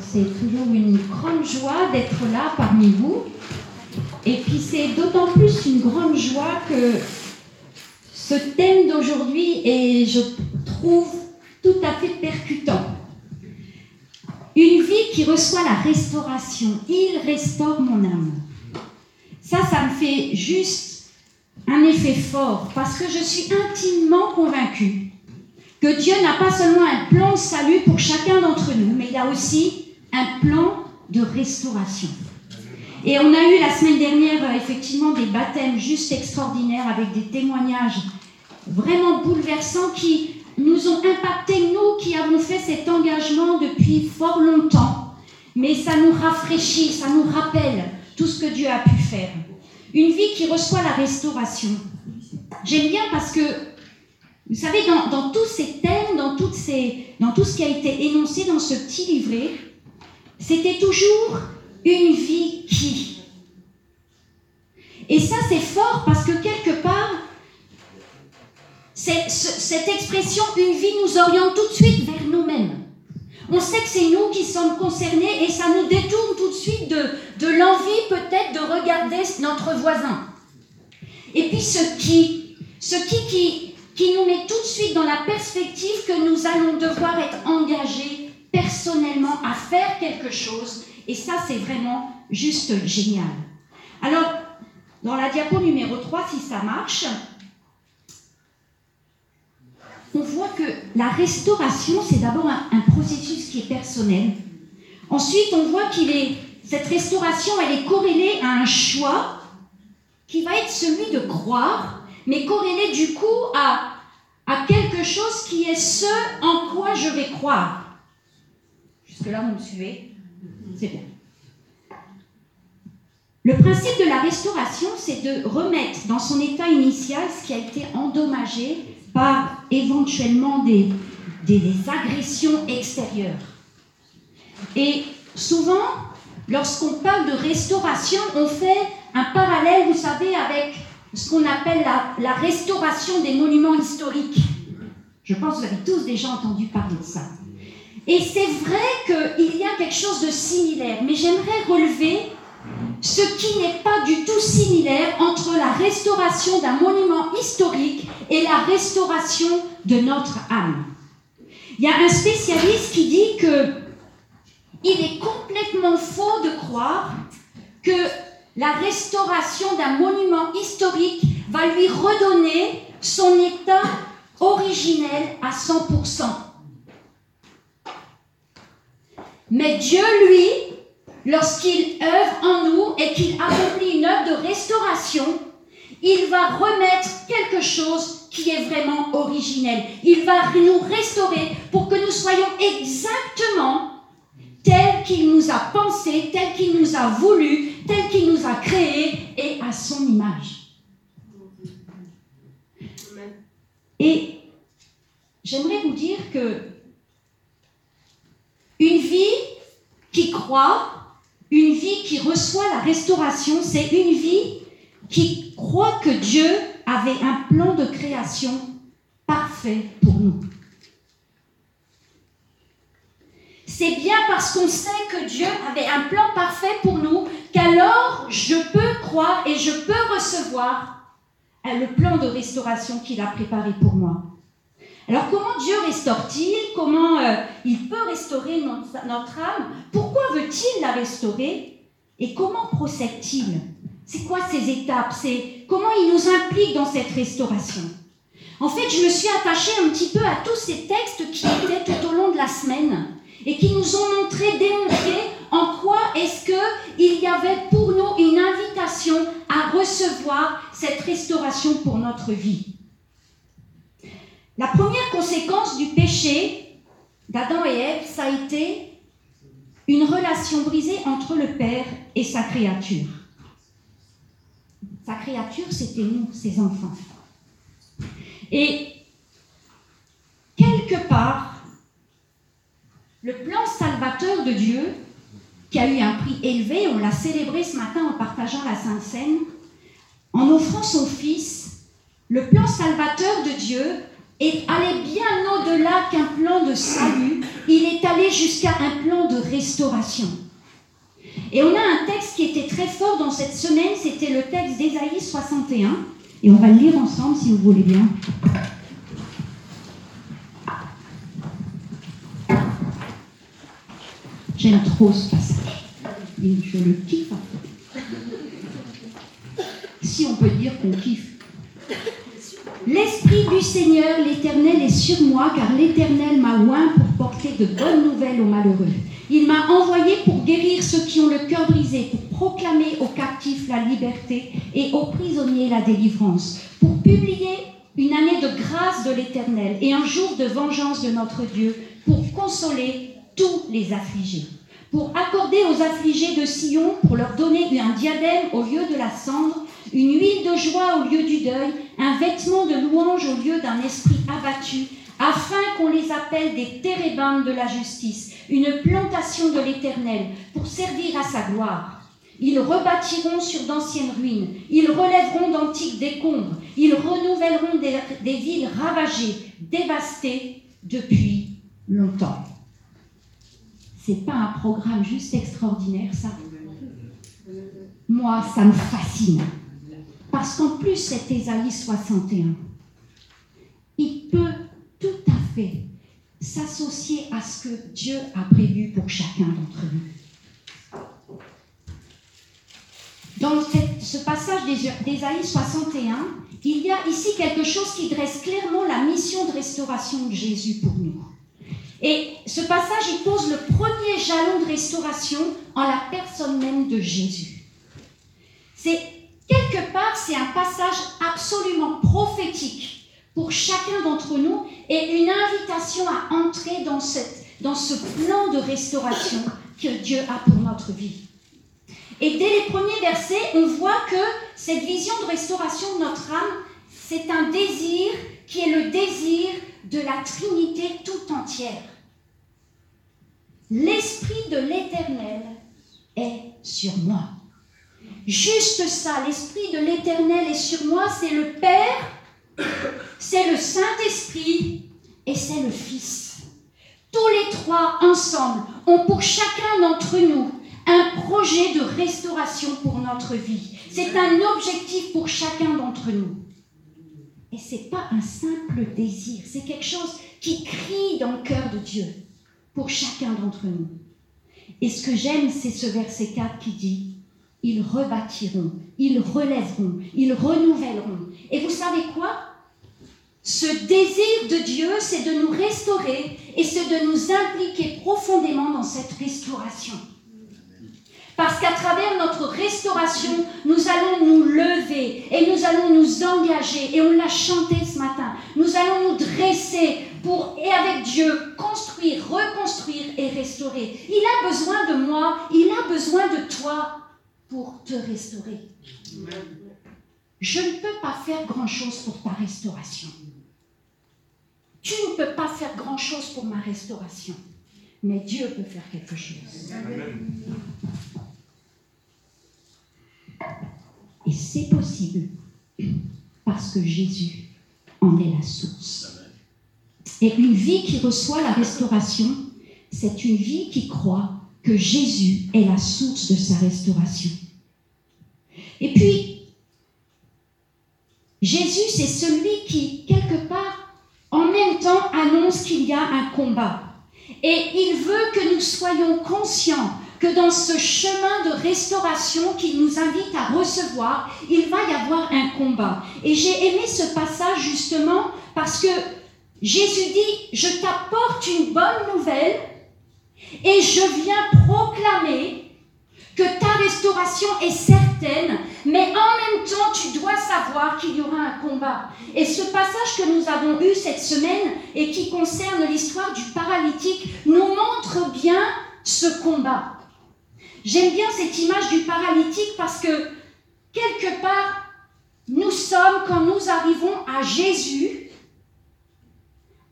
C'est toujours une grande joie d'être là parmi vous. Et puis c'est d'autant plus une grande joie que ce thème d'aujourd'hui est, je trouve, tout à fait percutant. Une vie qui reçoit la restauration. Il restaure mon âme. Ça, ça me fait juste un effet fort parce que je suis intimement convaincue que Dieu n'a pas seulement un plan de salut pour chacun d'entre nous, mais il a aussi un plan de restauration. Et on a eu la semaine dernière euh, effectivement des baptêmes juste extraordinaires avec des témoignages vraiment bouleversants qui nous ont impacté, nous qui avons fait cet engagement depuis fort longtemps. Mais ça nous rafraîchit, ça nous rappelle tout ce que Dieu a pu faire. Une vie qui reçoit la restauration. J'aime bien parce que, vous savez, dans, tous ces thèmes, dans, tout ce qui a été énoncé dans ce petit livret, c'était toujours une vie qui. Et ça, c'est fort parce que quelque part, cette expression une vie nous oriente tout de suite vers nous-mêmes. On sait que c'est nous qui sommes concernés et ça nous détourne tout de suite de, de l'envie peut-être de regarder notre voisin. Et puis ce qui, ce qui, qui, qui nous met tout de suite dans la perspective que nous allons devoir être engagés personnellement à faire quelque chose. Et ça, c'est vraiment juste génial. Alors, dans la diapo numéro 3, si ça marche, on voit que la restauration, c'est d'abord un, processus qui est personnel. Ensuite, on voit qu'il est cette restauration, elle est corrélée à un choix qui va être celui de croire, mais corrélé du coup à, à quelque chose qui est ce en quoi je vais croire. Jusque-là, vous me suivez? C'est bien. Le principe de la restauration, c'est de remettre dans son état initial ce qui a été endommagé par éventuellement des, des, agressions extérieures. Et souvent, lorsqu'on parle de restauration, on fait un parallèle, vous savez, avec ce qu'on appelle la, restauration des monuments historiques. Je pense que vous avez tous déjà entendu parler de ça. Et c'est vrai qu'il y a quelque chose de similaire, mais j'aimerais relever ce qui n'est pas du tout similaire entre la restauration d'un monument historique et la restauration de notre âme. Il y a un spécialiste qui dit que il est complètement faux de croire que la restauration d'un monument historique va lui redonner son état originel à 100%. Mais Dieu, lui, lorsqu'il œuvre en nous et qu'il accomplit une œuvre de restauration, il va remettre quelque chose qui est vraiment originel. Il va nous restaurer pour que nous soyons exactement tel qu'il nous a pensé, tel qu'il nous a voulu, tel qu'il nous a créé et à son image. Et j'aimerais vous dire que une vie qui croit une vie qui reçoit la restauration, c'est une vie qui croit que Dieu avait un plan de création parfait pour nous. C'est bien parce qu'on sait que Dieu avait un plan parfait pour nous qu'alors je peux croire et je peux recevoir le plan de restauration qu'il a préparé pour moi. Alors comment Dieu restaure-t-il? Comment euh, il peut restaurer notre, âme? Pourquoi veut-il la restaurer? Et comment procède-t-il? C'est quoi ces étapes? C'est comment il nous implique dans cette restauration? En fait, je me suis attachée un petit peu à tous ces textes qui étaient tout au long de la semaine et qui nous ont montré, démontré en quoi est-ce qu'il y avait pour nous une invitation à recevoir cette restauration pour notre vie? La première conséquence du péché d'Adam et Ève, ça a été une relation brisée entre le Père et sa créature. Sa créature, c'était nous, ses enfants. Et quelque part, le plan salvateur de Dieu, qui a eu un prix élevé, on l'a célébré ce matin en partageant la Sainte Seine, en offrant son Fils, le plan salvateur de Dieu est allé bien au-delà qu'un plan de salut, il est allé jusqu'à un plan de restauration. Et on a un texte qui était très fort dans cette semaine, c'était le texte d'Ésaïe 61, et on va le lire ensemble si vous voulez bien. J'aime trop ce passage. Je le kiffe. Si on peut dire qu'on kiffe. L'Esprit du Seigneur, l'Éternel, est sur moi, car l'Éternel m'a oint pour porter de bonnes nouvelles aux malheureux. Il m'a envoyé pour guérir ceux qui ont le cœur brisé, pour proclamer aux captifs la liberté et aux prisonniers la délivrance, pour publier une année de grâce de l'Éternel et un jour de vengeance de notre Dieu, pour consoler tous les affligés, pour accorder aux affligés de Sion, pour leur donner un diadème au lieu de la cendre, une huile de joie au lieu du deuil, un vêtement de louange au lieu d'un esprit abattu, afin qu'on les appelle des térébintes de la justice, une plantation de l'Éternel, pour servir à sa gloire. Ils rebâtiront sur d'anciennes ruines, ils relèveront d'antiques décombres, ils renouvelleront des, des villes ravagées, dévastées depuis longtemps. C'est pas un programme juste extraordinaire, ça Moi, ça me fascine. Parce qu'en plus, cet Ésaïe 61, il peut tout à fait s'associer à ce que Dieu a prévu pour chacun d'entre nous. Dans ce passage d'Ésaïe 61, il y a ici quelque chose qui dresse clairement la mission de restauration de Jésus pour nous. Et ce passage, il pose le premier jalon de restauration en la personne même de Jésus. C'est quelque part, c'est un passage absolument prophétique pour chacun d'entre nous et une invitation à entrer dans, dans ce plan de restauration que Dieu a pour notre vie. Et dès les premiers versets, on voit que cette vision de restauration de notre âme, c'est un désir qui est le désir de la Trinité tout entière. L'Esprit de l'Éternel est sur moi. Juste ça, l'Esprit de l'Éternel est sur moi, c'est le Père, c'est le Saint-Esprit et c'est le Fils. Tous les trois ensemble ont pour chacun d'entre nous un projet de restauration pour notre vie. C'est un objectif pour chacun d'entre nous. Et ce n'est pas un simple désir, c'est quelque chose qui crie dans le cœur de Dieu pour chacun d'entre nous. Et ce que j'aime, c'est ce verset 4 qui dit ils rebâtiront, ils relèveront, ils renouvelleront. Et vous savez quoi? Ce désir de Dieu, c'est de nous restaurer et c'est de nous impliquer profondément dans cette restauration. Parce qu'à travers notre restauration, nous allons nous lever et nous allons nous engager, et on l'a chanté ce matin, nous allons nous dresser et avec Dieu, construire, reconstruire et restaurer. Il a besoin de moi, il a besoin de toi pour te restaurer. Je ne peux pas faire grand-chose pour ta restauration. Tu ne peux pas faire grand-chose pour ma restauration. Mais Dieu peut faire quelque chose. Et c'est possible parce que Jésus en est la source. Et une vie qui reçoit la restauration, c'est une vie qui croit que Jésus est la source de sa restauration. Et puis, Jésus, c'est celui qui, quelque part, en même temps, annonce qu'il y a un combat. Et il veut que nous soyons conscients que dans ce chemin de restauration qu'il nous invite à recevoir, il va y avoir un combat. Et j'ai aimé ce passage justement parce que Jésus dit, je t'apporte une bonne nouvelle et je viens proclamer que ta restauration est certaine, mais en même temps, tu dois savoir qu'il y aura un combat. Et ce passage que nous avons eu cette semaine et qui concerne l'histoire du paralytique nous montre bien ce combat. J'aime bien cette image du paralytique parce que quelque part, nous sommes, quand nous arrivons à Jésus,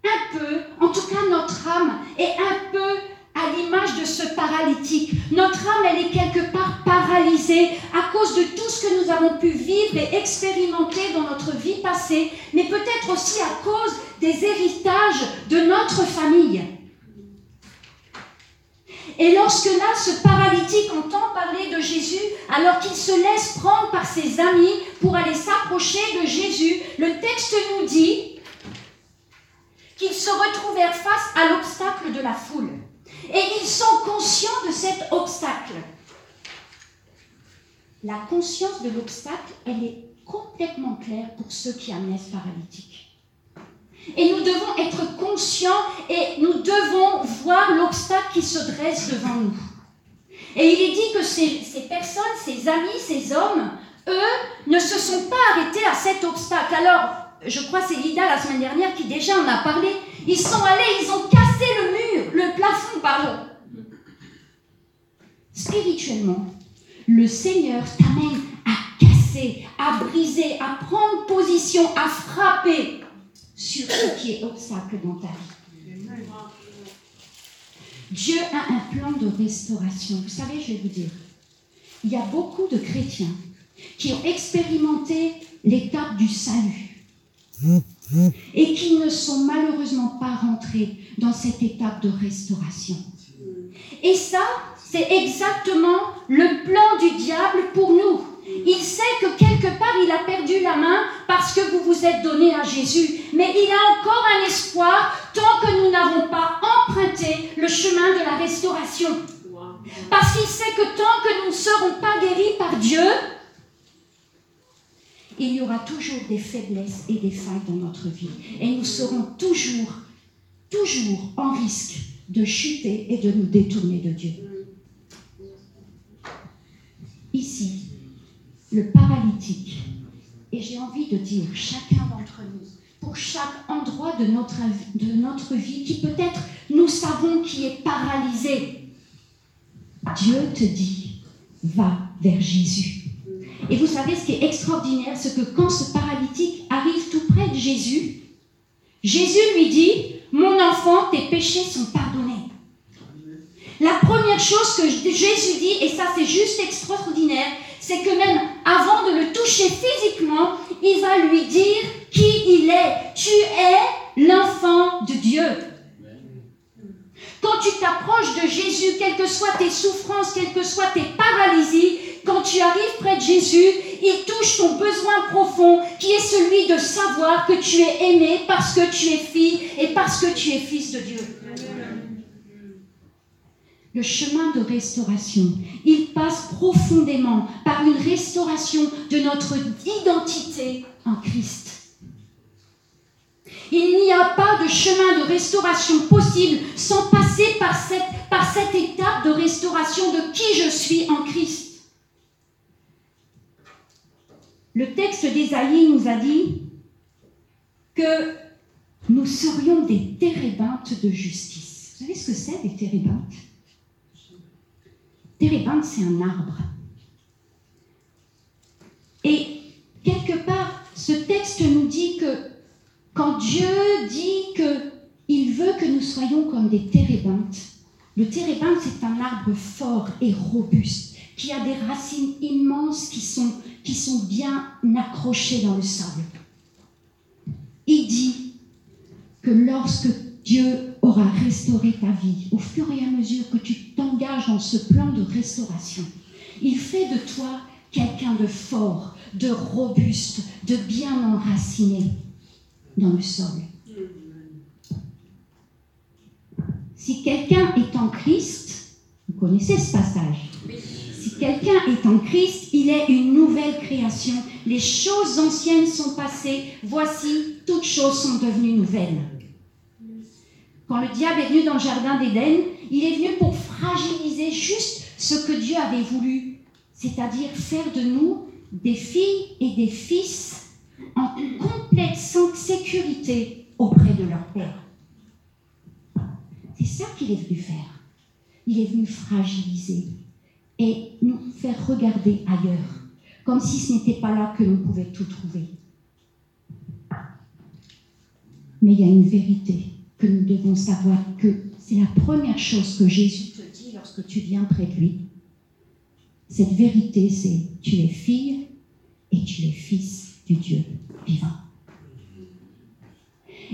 un peu, en tout cas notre âme est un peu à l'image de ce paralytique. Notre âme, elle est quelque part paralysée à cause de tout ce que nous avons pu vivre et expérimenter dans notre vie passée, mais peut-être aussi à cause des héritages de notre famille. Et lorsque là, ce paralytique entend parler de Jésus, alors qu'il se laisse prendre par ses amis pour aller s'approcher de Jésus, le texte nous dit qu'ils se retrouvèrent face à l'obstacle de la foule. Et ils sont conscients de cet obstacle. La conscience de l'obstacle, elle est complètement claire pour ceux qui amenaient ce paralytique. Et nous devons être conscients et nous devons voir l'obstacle qui se dresse devant nous. Et il est dit que ces, personnes, ces amis, ces hommes, eux, ne se sont pas arrêtés à cet obstacle. Alors, je crois c'est Lida la semaine dernière qui déjà en a parlé. Ils sont allés, ils ont cassé le mur, le plafond, pardon. Spirituellement, le Seigneur t'amène à casser, à briser, à prendre position, à frapper sur ce qui est obstacle dans ta vie. Dieu a un plan de restauration. Vous savez, je vais vous dire, il y a beaucoup de chrétiens qui ont expérimenté l'étape du salut et qui ne sont malheureusement pas rentrés dans cette étape de restauration. Et ça, c'est exactement le plan du diable pour nous. Il sait que quelque part il a perdu la main parce que vous vous êtes donné à Jésus. Mais il a encore un espoir tant que nous n'avons pas emprunté le chemin de la restauration. Parce qu'il sait que tant que nous ne serons pas guéris par Dieu, il y aura toujours des faiblesses et des failles dans notre vie. Et nous serons toujours, toujours en risque de chuter et de nous détourner de Dieu. Ici, le paralytique. Et j'ai envie de dire, chacun d'entre nous, pour chaque endroit de notre, de notre vie qui peut-être nous savons qui est paralysé, Dieu te dit, va vers Jésus. Et vous savez ce qui est extraordinaire, c'est que quand ce paralytique arrive tout près de Jésus, Jésus lui dit, mon enfant, tes péchés sont pardonnés. La première chose que Jésus dit, et ça c'est juste extraordinaire, c'est que même avant de le toucher physiquement, il va lui dire qui il est. Tu es l'enfant de Dieu. Quand tu t'approches de Jésus, quelles que soient tes souffrances, quelles que soient tes paralysies, quand tu arrives près de Jésus, il touche ton besoin profond qui est celui de savoir que tu es aimé parce que tu es fille et parce que tu es fils de Dieu le chemin de restauration. Il passe profondément par une restauration de notre identité en Christ. Il n'y a pas de chemin de restauration possible sans passer par cette, par cette étape de restauration de qui je suis en Christ. Le texte d'Ésaïe nous a dit que nous serions des térébintes de justice. Vous savez ce que c'est, des térébintes? Térébinthe, c'est un arbre. Et quelque part, ce texte nous dit que quand Dieu dit qu'il veut que nous soyons comme des térébinthes, le térébinthe, c'est un arbre fort et robuste, qui a des racines immenses qui sont, qui sont bien accrochées dans le sable. Il dit que lorsque Dieu aura restauré ta vie au fur et à mesure que tu t'engages dans ce plan de restauration. Il fait de toi quelqu'un de fort, de robuste, de bien enraciné dans le sol. Si quelqu'un est en Christ, vous connaissez ce passage, quelqu'un est en Christ, il est une nouvelle création. Les choses anciennes sont passées, voici, toutes choses sont devenues nouvelles. Quand le diable est venu dans le jardin d'Éden, il est venu pour fragiliser juste ce que Dieu avait voulu, c'est-à-dire faire de nous des filles et des fils en complète sécurité auprès de leur Père. C'est ça qu'il est venu faire. Il est venu fragiliser et nous faire regarder ailleurs, comme si ce n'était pas là que nous pouvions tout trouver. Mais il y a une vérité que nous devons savoir que c'est la première chose que Jésus te dit lorsque tu viens près de lui. Cette vérité, c'est tu es fille et tu es fils du Dieu vivant.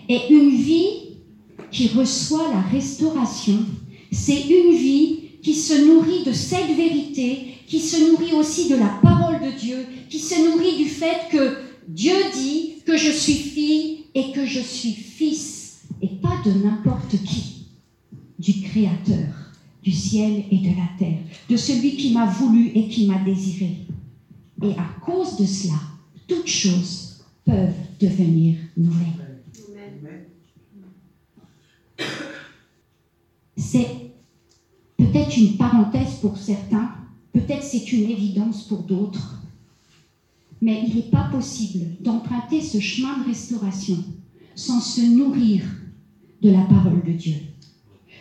est une vie qui reçoit la restauration. C'est une vie qui se nourrit de cette vérité, qui se nourrit aussi de la parole de Dieu, qui se nourrit du fait que Dieu dit que je suis fille et que je suis fils, et pas de n'importe qui, du Créateur du ciel et de la terre, de celui qui m'a voulu et qui m'a désiré. Et à cause de cela, toutes choses peuvent devenir nouvelles. C'est peut-être une parenthèse pour certains, peut-être c'est une évidence pour d'autres, mais il n'est pas possible d'emprunter ce chemin de restauration sans se nourrir de la parole de Dieu,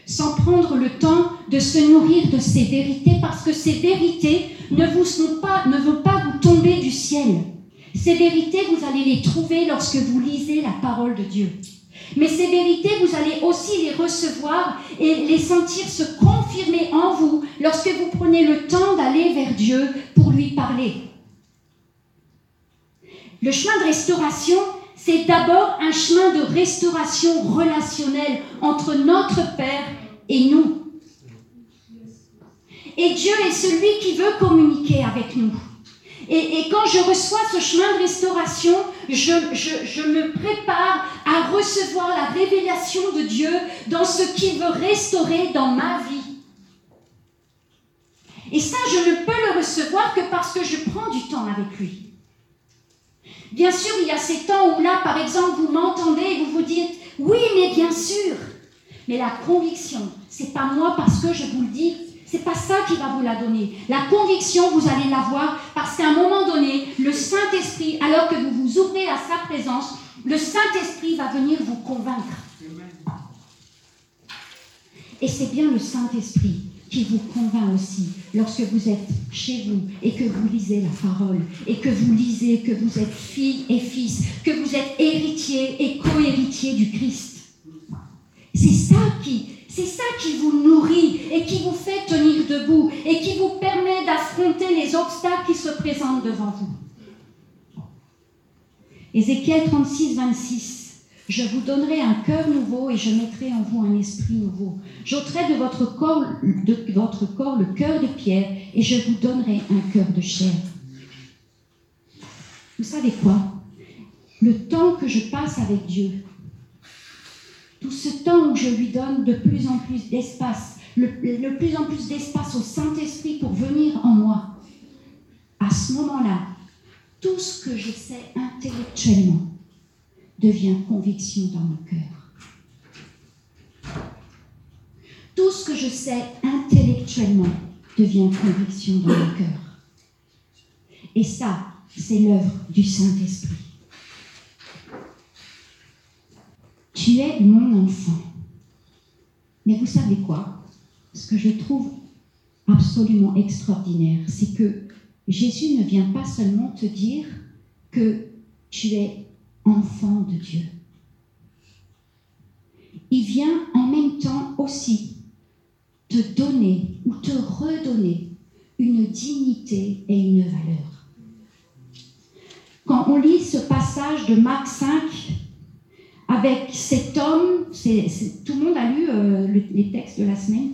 sans prendre le temps de se nourrir de ces vérités, parce que ces vérités ne, vous sont pas, ne vont pas vous tomber du ciel. Ces vérités, vous allez les trouver lorsque vous lisez la parole de Dieu. Mais ces vérités, vous allez aussi les recevoir et les sentir se confirmer en vous lorsque vous prenez le temps d'aller vers Dieu pour lui parler. Le chemin de restauration, c'est d'abord un chemin de restauration relationnelle entre notre Père et nous. Et Dieu est celui qui veut communiquer avec nous. Et, quand je reçois ce chemin de restauration, je, je, me prépare à recevoir la révélation de Dieu dans ce qu'il veut restaurer dans ma vie. Et ça, je ne peux le recevoir que parce que je prends du temps avec lui. Bien sûr, il y a ces temps où là, par exemple, vous m'entendez et vous vous dites, oui, mais bien sûr. Mais la conviction, c'est pas moi parce que je vous le dis, c'est pas ça qui va vous la donner. La conviction, vous allez l'avoir parce qu'à un moment donné, le Saint-Esprit, alors que vous vous ouvrez à sa présence, le Saint-Esprit va venir vous convaincre. Et c'est bien le Saint-Esprit qui vous convainc aussi lorsque vous êtes chez vous et que vous lisez la parole et que vous lisez que vous êtes fille et fils, que vous êtes héritier et co-héritier du Christ. C'est ça qui c'est ça qui vous nourrit et qui vous fait tenir debout et qui vous permet d'affronter les obstacles qui se présentent devant vous. Ézéchiel 36, 26. Je vous donnerai un cœur nouveau et je mettrai en vous un esprit nouveau. J'ôterai de votre corps, le cœur de pierre et je vous donnerai un cœur de chair. Vous savez quoi? Le temps que je passe avec Dieu, tout ce temps où je lui donne de plus en plus d'espace, le, plus en plus d'espace au Saint-Esprit pour venir en moi, à ce moment-là, tout ce que je sais intellectuellement devient conviction dans mon cœur. Tout ce que je sais intellectuellement devient conviction dans mon cœur. Et ça, c'est l'œuvre du Saint-Esprit. Tu es mon enfant? Mais vous savez quoi? Ce que je trouve absolument extraordinaire, c'est que Jésus ne vient pas seulement te dire que tu es enfant de Dieu. Il vient en même temps aussi te donner ou te redonner une dignité et une valeur. Quand on lit ce passage de Marc 5, avec cet homme, tout le monde a lu euh, les textes de la semaine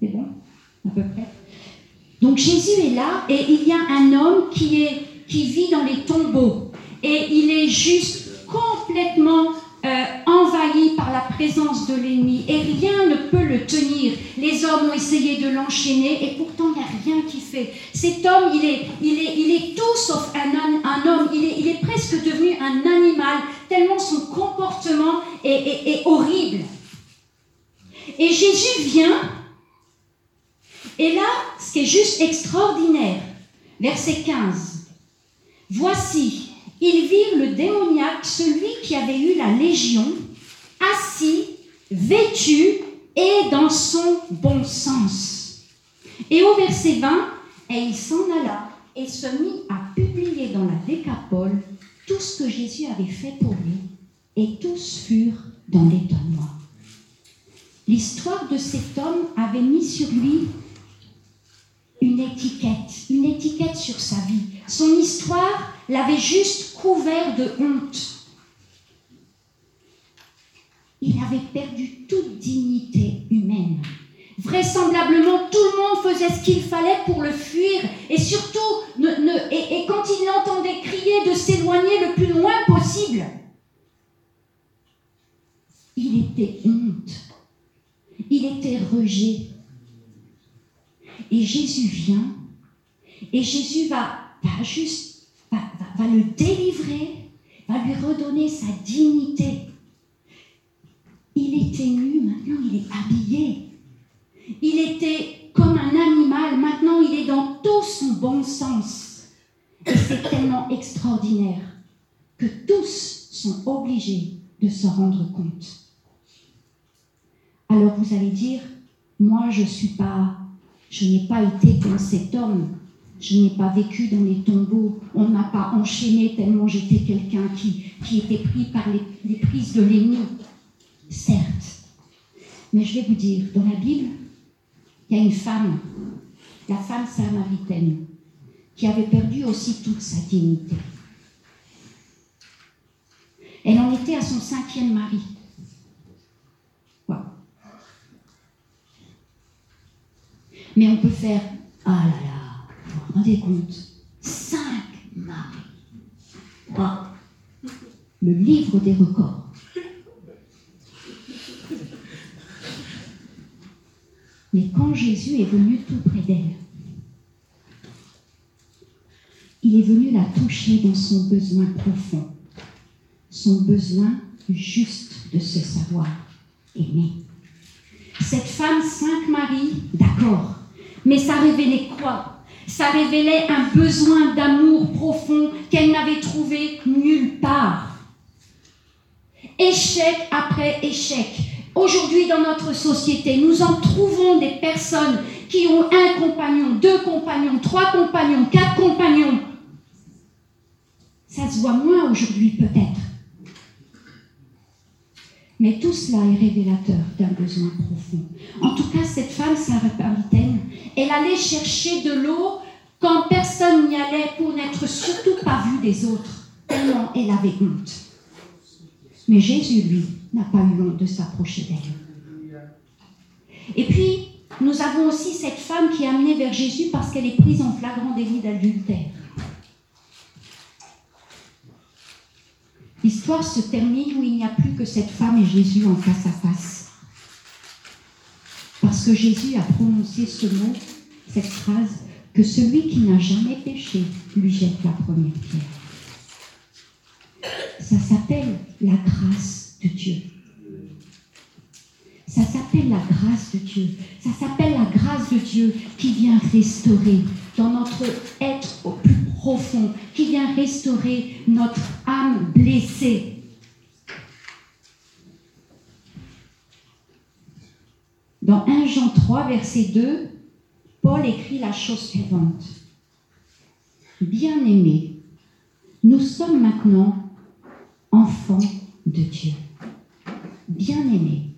C'est bon À peu près. Donc Jésus est là et il y a un homme qui, vit dans les tombeaux et il est juste complètement euh, envahi par la présence de l'ennemi et rien ne peut le tenir. Les hommes ont essayé de l'enchaîner et pourtant il n'y a rien qui fait. Cet homme, il est, tout sauf un, homme, il est, il est presque devenu un son comportement est, est horrible. Et Jésus vient et là, ce qui est juste extraordinaire, verset 15, voici, ils virent le démoniaque, celui qui avait eu la légion, assis, vêtu et dans son bon sens. Et au verset 20, et il s'en alla et se mit à publier dans la décapole tout ce que Jésus avait fait pour lui, et tous furent dans l'étonnement. L'histoire de cet homme avait mis sur lui une étiquette, une étiquette sur sa vie. Son histoire l'avait juste couvert de honte. il avait perdu toute dignité humaine. Vraisemblablement, tout le monde faisait ce qu'il fallait pour le fuir. Et surtout, et, quand il entendait crier de s'éloigner le plus loin possible, il était honte. Il était rejet. Et Jésus vient, et Jésus va, va juste, va le délivrer, va lui redonner sa dignité. Il était nu, maintenant il est habillé. Il était comme un animal, maintenant il est dans tout son bon sens. Et c'est tellement extraordinaire que tous sont obligés de se rendre compte. Alors vous allez dire, moi je suis pas, je n'ai pas été comme cet homme, je n'ai pas vécu dans les tombeaux, on ne m'a pas enchaîné tellement j'étais quelqu'un qui, qui était pris par les, les prises de l'ennemi. Certes, mais je vais vous dire, dans la Bible, il y a une femme, la femme samaritaine, qui avait perdu aussi toute sa dignité. Elle en était à son cinquième mari. Mais on peut faire, ah là là, vous vous rendez compte, cinq maris. Le livre des records. Mais quand Jésus est venu tout près d'elle, il est venu la toucher dans son besoin profond, son besoin juste de se savoir aimer. Cette femme, cinq maris, d'accord, mais ça révélait quoi? Ça révélait un besoin d'amour profond qu'elle n'avait trouvé nulle part. Échec après échec, Aujourd'hui, dans notre société, nous en trouvons des personnes qui ont un compagnon, deux compagnons, trois compagnons, quatre compagnons. Ça se voit moins aujourd'hui peut-être. Mais tout cela est révélateur d'un besoin profond. En tout cas, cette femme samaritaine, elle allait chercher de l'eau quand personne n'y allait pour n'être surtout pas vue des autres, tellement elle avait honte. Mais Jésus, lui, n'a pas eu honte de s'approcher d'elle. Et puis, nous avons aussi cette femme qui est amenée vers Jésus parce qu'elle est prise en flagrant délit d'adultère. L'histoire se termine où il n'y a plus que cette femme et Jésus en face à face. Parce que Jésus a prononcé ce mot, cette phrase, que celui qui n'a jamais péché lui jette la première pierre. Ça s'appelle la grâce de Dieu. Ça s'appelle la grâce de Dieu. Ça s'appelle la grâce de Dieu qui vient restaurer dans notre être au plus profond, qui vient restaurer notre âme blessée. Dans 1 Jean 3, verset 2, Paul écrit la chose suivante. Bien-aimés, nous sommes maintenant enfants de Dieu. Bien-aimés.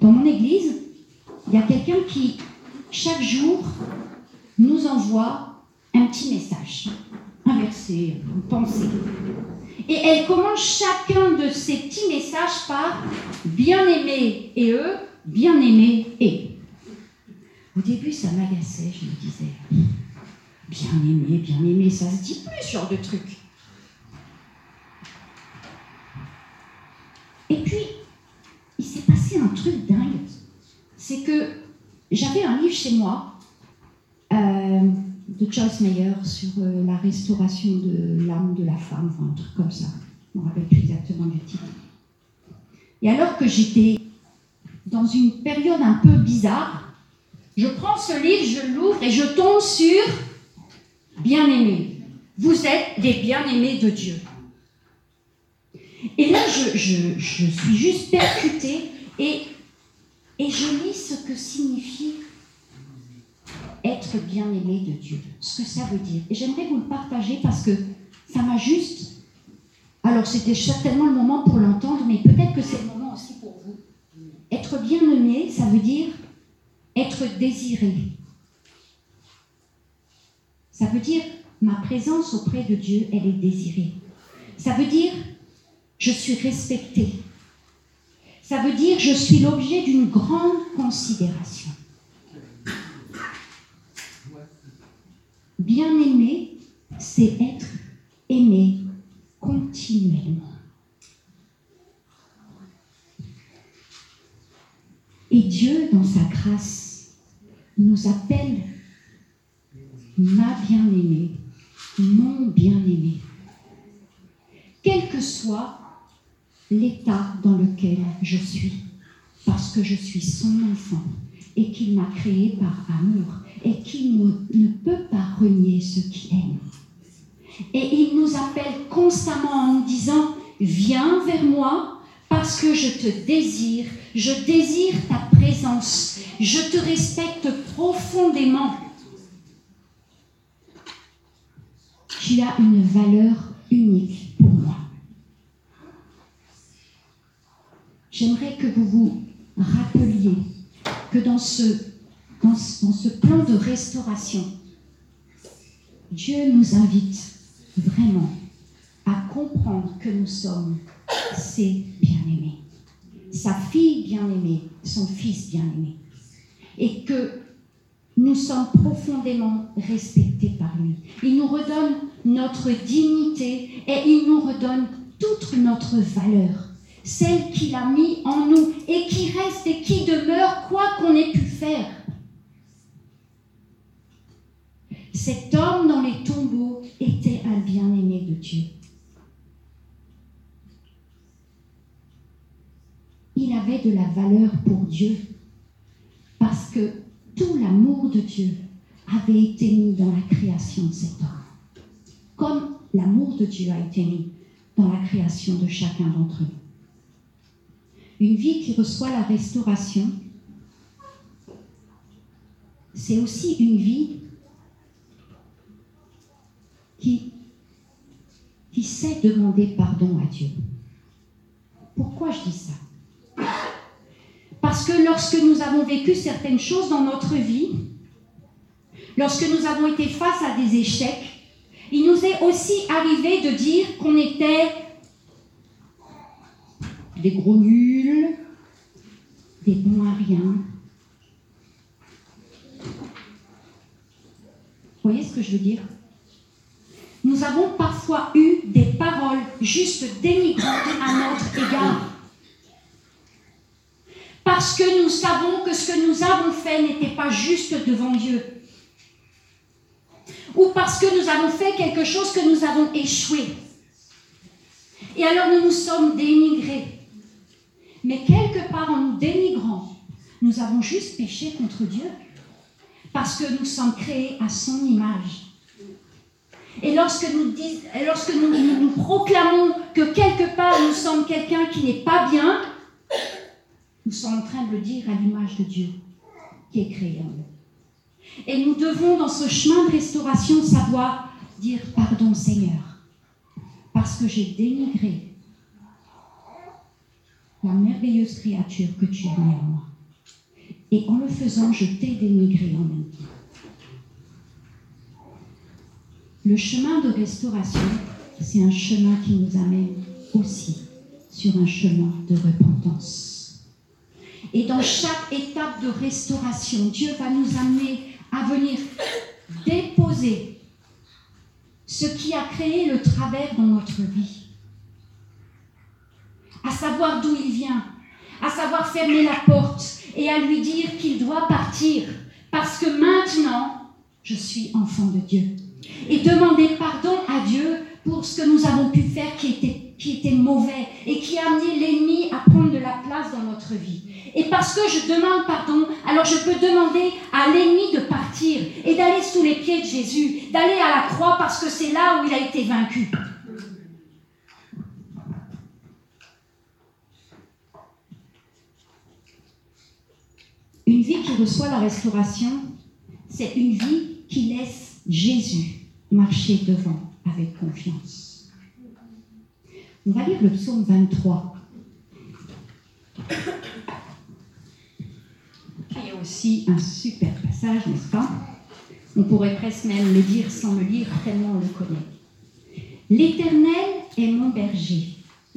Dans mon église, il y a quelqu'un qui, chaque jour, nous envoie un petit message, un verset, une pensée. Et elle commence chacun de ces petits messages par bien-aimé et eux, bien-aimé et. Au début, ça m'agaçait, je me disais, bien-aimé, bien-aimé, ça se dit plus ce genre de truc. Et puis, il s'est passé un truc dingue. C'est que j'avais un livre chez moi euh, de Joyce Meyer sur euh, la restauration de l'âme de la femme, enfin un truc comme ça. Je ne me rappelle plus exactement du titre. Et alors que j'étais dans une période un peu bizarre, je prends ce livre, je l'ouvre et je tombe sur Bien-aimés. Vous êtes des bien-aimés de Dieu. Et là, je, suis juste percutée et, et je lis ce que signifie être bien-aimé de Dieu, ce que ça veut dire. Et j'aimerais vous le partager parce que ça m'a juste... Alors c'était certainement le moment pour l'entendre, mais peut-être que c'est le moment aussi pour vous. Être bien-aimé, ça veut dire être désiré. Ça veut dire ma présence auprès de Dieu, elle est désirée. Ça veut dire je suis respecté. Ça veut dire je suis l'objet d'une grande considération. Bien aimé, c'est être aimé continuellement. Et Dieu, dans sa grâce, nous appelle ma bien-aimée, mon bien-aimé. Quel que soit l'état dans lequel je suis, parce que je suis son enfant et qu'il m'a créé par amour et qu'il ne, peut pas renier ce qu'il aime. Et il nous appelle constamment en nous disant, viens vers moi parce que je te désire, je désire ta présence, je te respecte profondément. Tu as une valeur unique pour moi. J'aimerais que vous vous rappeliez que dans ce, dans ce, plan de restauration, Dieu nous invite vraiment à comprendre que nous sommes ses bien-aimés, sa fille bien-aimée, son fils bien-aimé, et que nous sommes profondément respectés par lui. Il nous redonne notre dignité et il nous redonne toute notre valeur celle qu'il a mis en nous et qui reste et qui demeure quoi qu'on ait pu faire. Cet homme dans les tombeaux était un bien-aimé de Dieu. Il avait de la valeur pour Dieu parce que tout l'amour de Dieu avait été mis dans la création de cet homme, comme l'amour de Dieu a été mis dans la création de chacun d'entre nous une vie qui reçoit la restauration, c'est aussi une vie qui, sait demander pardon à Dieu. Pourquoi je dis ça? Parce que lorsque nous avons vécu certaines choses dans notre vie, lorsque nous avons été face à des échecs, il nous est aussi arrivé de dire qu'on était des gros nuls, des bons à rien. Vous voyez ce que je veux dire? Nous avons parfois eu des paroles juste dénigrantes à notre égard. Parce que nous savons que ce que nous avons fait n'était pas juste devant Dieu. Ou parce que nous avons fait quelque chose que nous avons échoué. Et alors nous nous sommes dénigrés. Mais quelque part, en nous dénigrant, nous avons juste péché contre Dieu. Parce que nous sommes créés à son image. Et lorsque nous, proclamons que quelque part nous sommes quelqu'un qui n'est pas bien, nous sommes en train de le dire à l'image de Dieu qui est créé en nous. Et nous devons, dans ce chemin de restauration, savoir dire pardon Seigneur, parce que j'ai dénigré la merveilleuse créature que tu mis en moi. Et en le faisant, je t'ai dénigré en même temps. Le chemin de restauration, c'est un chemin qui nous amène aussi sur un chemin de repentance. Et dans chaque étape de restauration, Dieu va nous amener à venir déposer ce qui a créé le travers dans notre vie à savoir d'où il vient, à savoir fermer la porte et à lui dire qu'il doit partir, parce que maintenant, je suis enfant de Dieu. Et demander pardon à Dieu pour ce que nous avons pu faire qui était, mauvais et qui a amené l'ennemi à prendre de la place dans notre vie. Et parce que je demande pardon, alors je peux demander à l'ennemi de partir et d'aller sous les pieds de Jésus, d'aller à la croix parce que c'est là où il a été vaincu. Une vie qui reçoit la restauration, c'est une vie qui laisse Jésus marcher devant avec confiance. On va lire le psaume 23. Qui est aussi un super passage, n'est-ce pas? On pourrait presque même le dire sans le lire, tellement on le connaît. L'Éternel est mon berger,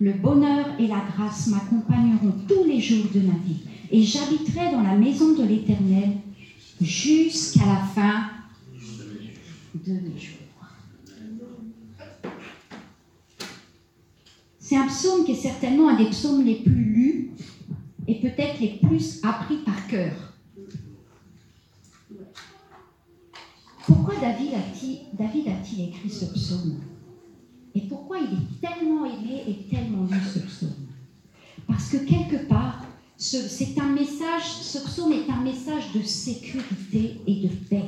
le bonheur et la grâce m'accompagneront tous les jours de ma vie, et j'habiterai dans la maison de l'Éternel jusqu'à la fin de mes jours. C'est un psaume qui est certainement un des psaumes les plus lus et peut-être les plus appris par cœur. Pourquoi David a-t-il écrit ce psaume? Et pourquoi il est tellement aimé et tellement lu ce psaume? Parce que quelque part, c'est un message, ce psaume est un message de sécurité et de paix.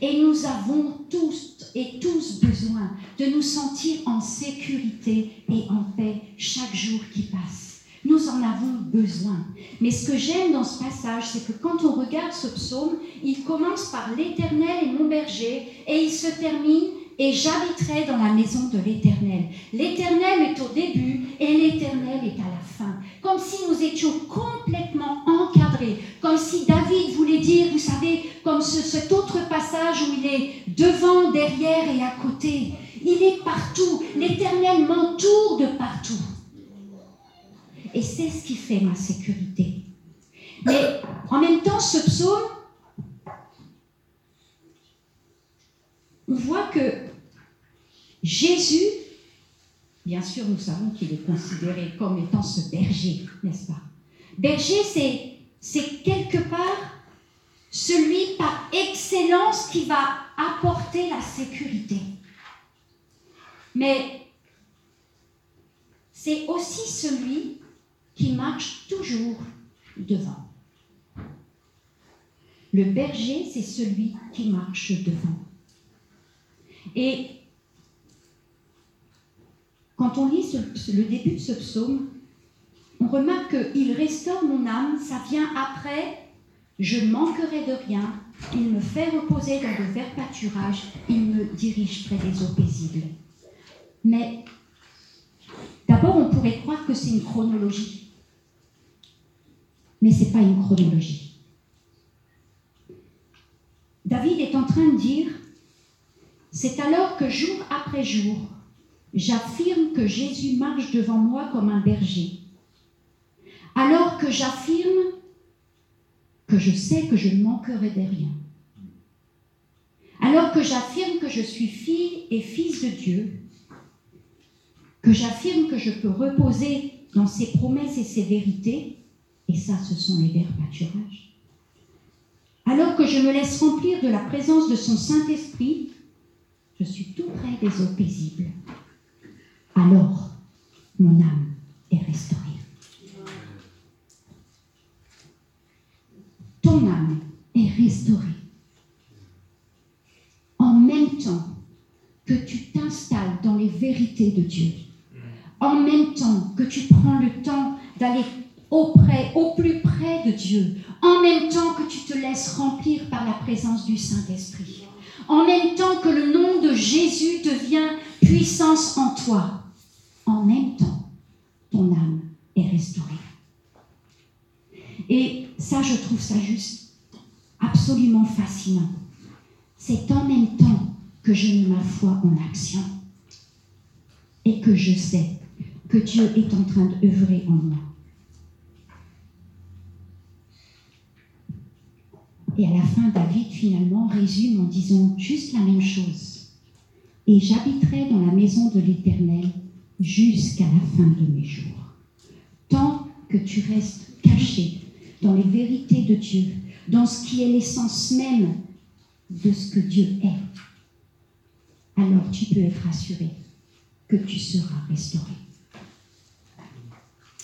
Et nous avons tous et tous besoin de nous sentir en sécurité et en paix chaque jour qui passe. Nous en avons besoin. Mais ce que j'aime dans ce passage, c'est que quand on regarde ce psaume, il commence par l'Éternel et mon berger et il se termine et j'habiterai dans la maison de l'Éternel. L'Éternel est au début et l'Éternel est à la fin. Comme si nous étions complètement encadrés, comme si David voulait dire, vous savez, comme cet autre passage où il est devant, derrière et à côté. Il est partout. L'Éternel m'entoure de partout. Et c'est ce qui fait ma sécurité. Mais en même temps, ce psaume, on voit que Jésus, bien sûr, nous savons qu'il est considéré comme étant ce berger, n'est-ce pas? Berger, c'est, quelque part celui par excellence qui va apporter la sécurité. Mais c'est aussi celui qui marche toujours devant. Le berger, c'est celui qui marche devant. Et quand on lit le début de ce psaume, on remarque qu'il restaure mon âme, ça vient après, je manquerai de rien, il me fait reposer dans de verts pâturages, il me dirige près des eaux paisibles. Mais d'abord, on pourrait croire que c'est une chronologie. Mais ce n'est pas une chronologie. David est en train de dire c'est alors que jour après jour, j'affirme que Jésus marche devant moi comme un berger. Alors que j'affirme que je sais que je ne manquerai de rien. Alors que j'affirme que je suis fille et fils de Dieu, que j'affirme que je peux reposer dans ses promesses et ses vérités, et ça, ce sont les vers pâturages. Alors que je me laisse remplir de la présence de son Saint-Esprit, je suis tout près des eaux paisibles. Alors, mon âme est restaurée. Ton âme est restaurée. En même temps que tu t'installes dans les vérités de Dieu, en même temps que tu prends le temps d'aller au plus près de Dieu, en même temps que tu te laisses remplir par la présence du Saint-Esprit en même temps que le nom de Jésus devient puissance en toi, en même temps, ton âme est restaurée. Et ça, je trouve ça juste absolument fascinant. C'est en même temps que je mets ma foi en action et que je sais que Dieu est en train d'œuvrer en moi. Et à la fin, David finalement résume en disant juste la même chose. Et j'habiterai dans la maison de l'Éternel jusqu'à la fin de mes jours. Tant que tu restes caché dans les vérités de Dieu, dans ce qui est l'essence même de ce que Dieu est, alors tu peux être assuré que tu seras restauré.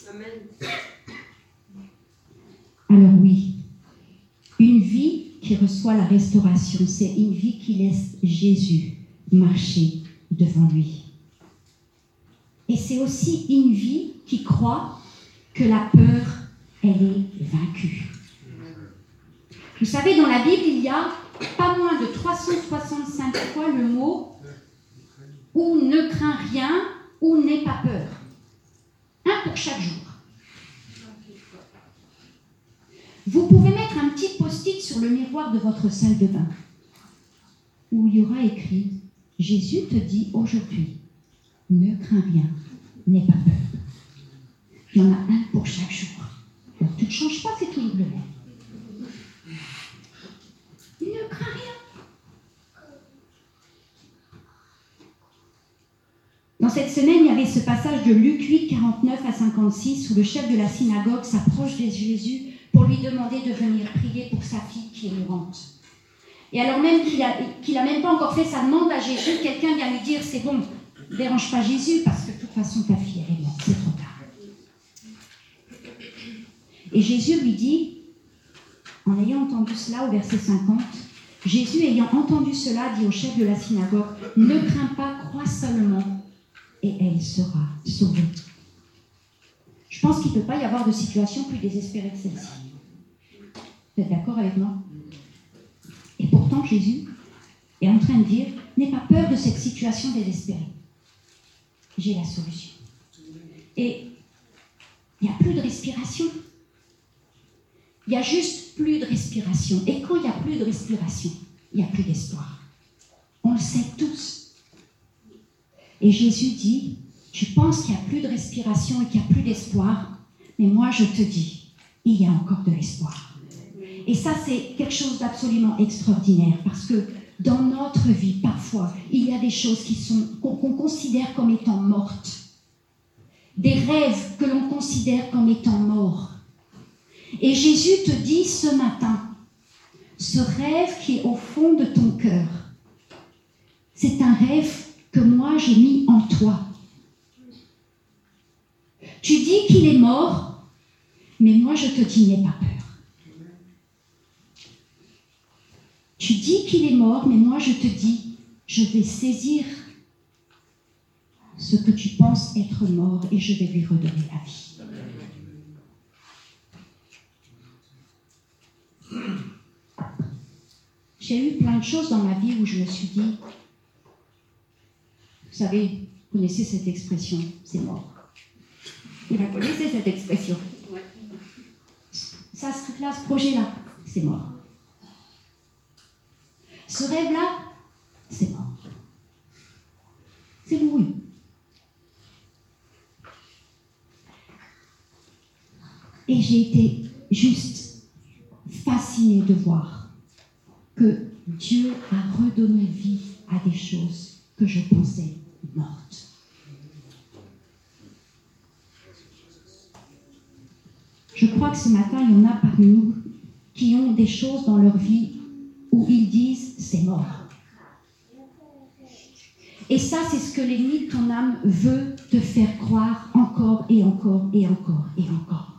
Amen. Alors oui, une vie reçoit la restauration, c'est une vie qui laisse Jésus marcher devant lui. Et c'est aussi une vie qui croit que la peur elle est vaincue. Vous savez, dans la Bible, il y a pas moins de 365 fois le mot ou ne crains rien ou n'aie pas peur. Un pour chaque jour. Vous pouvez mettre un petit post-it sur le miroir de votre salle de bain où il y aura écrit Jésus te dit aujourd'hui, ne crains rien, n'aie pas peur. Il y en a un pour chaque jour. Alors tu ne changes pas, c'est tout même. Il ne craint rien. Dans cette semaine, il y avait ce passage de Luc 8, 49 à 56, où le chef de la synagogue s'approche de Jésus pour lui demander de venir prier pour sa fille qui est mourante. Et alors même qu'il n'a même pas encore fait sa demande à Jésus, quelqu'un vient lui dire, c'est bon, dérange pas Jésus, parce que de toute façon ta fille, est morte, c'est trop tard. Et Jésus lui dit, en ayant entendu cela au verset 50, Jésus ayant entendu cela dit au chef de la synagogue, ne crains pas, crois seulement, et elle sera sauvée. Je pense qu'il ne peut pas y avoir de situation plus désespérée que celle-ci. Vous êtes d'accord avec moi? Et pourtant, Jésus est en train de dire, n'aie pas peur de cette situation désespérée. J'ai la solution. Et il n'y a plus de respiration. Il n'y a juste plus de respiration. Et quand il n'y a plus de respiration, il n'y a plus d'espoir. On le sait tous. Et Jésus dit, tu penses qu'il n'y a plus de respiration et qu'il n'y a plus d'espoir, mais moi je te dis, il y a encore de l'espoir. Et ça, c'est quelque chose d'absolument extraordinaire parce que dans notre vie, parfois, il y a des choses qui sont qu'on considère comme étant mortes, des rêves que l'on considère comme étant morts. Et Jésus te dit ce matin, ce rêve qui est au fond de ton cœur, c'est un rêve que moi j'ai mis en toi. Tu dis qu'il est mort, mais moi je te dis n'aie pas peur. Tu dis qu'il est mort, mais moi je te dis, je vais saisir ce que tu penses être mort et je vais lui redonner la vie. J'ai eu plein de choses dans ma vie où je me suis dit, vous savez, vous connaissez cette expression, c'est mort. Vous la connaissez cette expression Ça, ce truc-là, ce projet-là, c'est mort. Ce rêve-là, c'est mort. C'est mouru. Et j'ai été juste fascinée de voir que Dieu a redonné vie à des choses que je pensais mortes. Je crois que ce matin, il y en a parmi nous qui ont des choses dans leur vie où ils disent c'est mort. Et ça, c'est ce que l'ennemi de ton âme veut te faire croire encore et encore et encore et encore.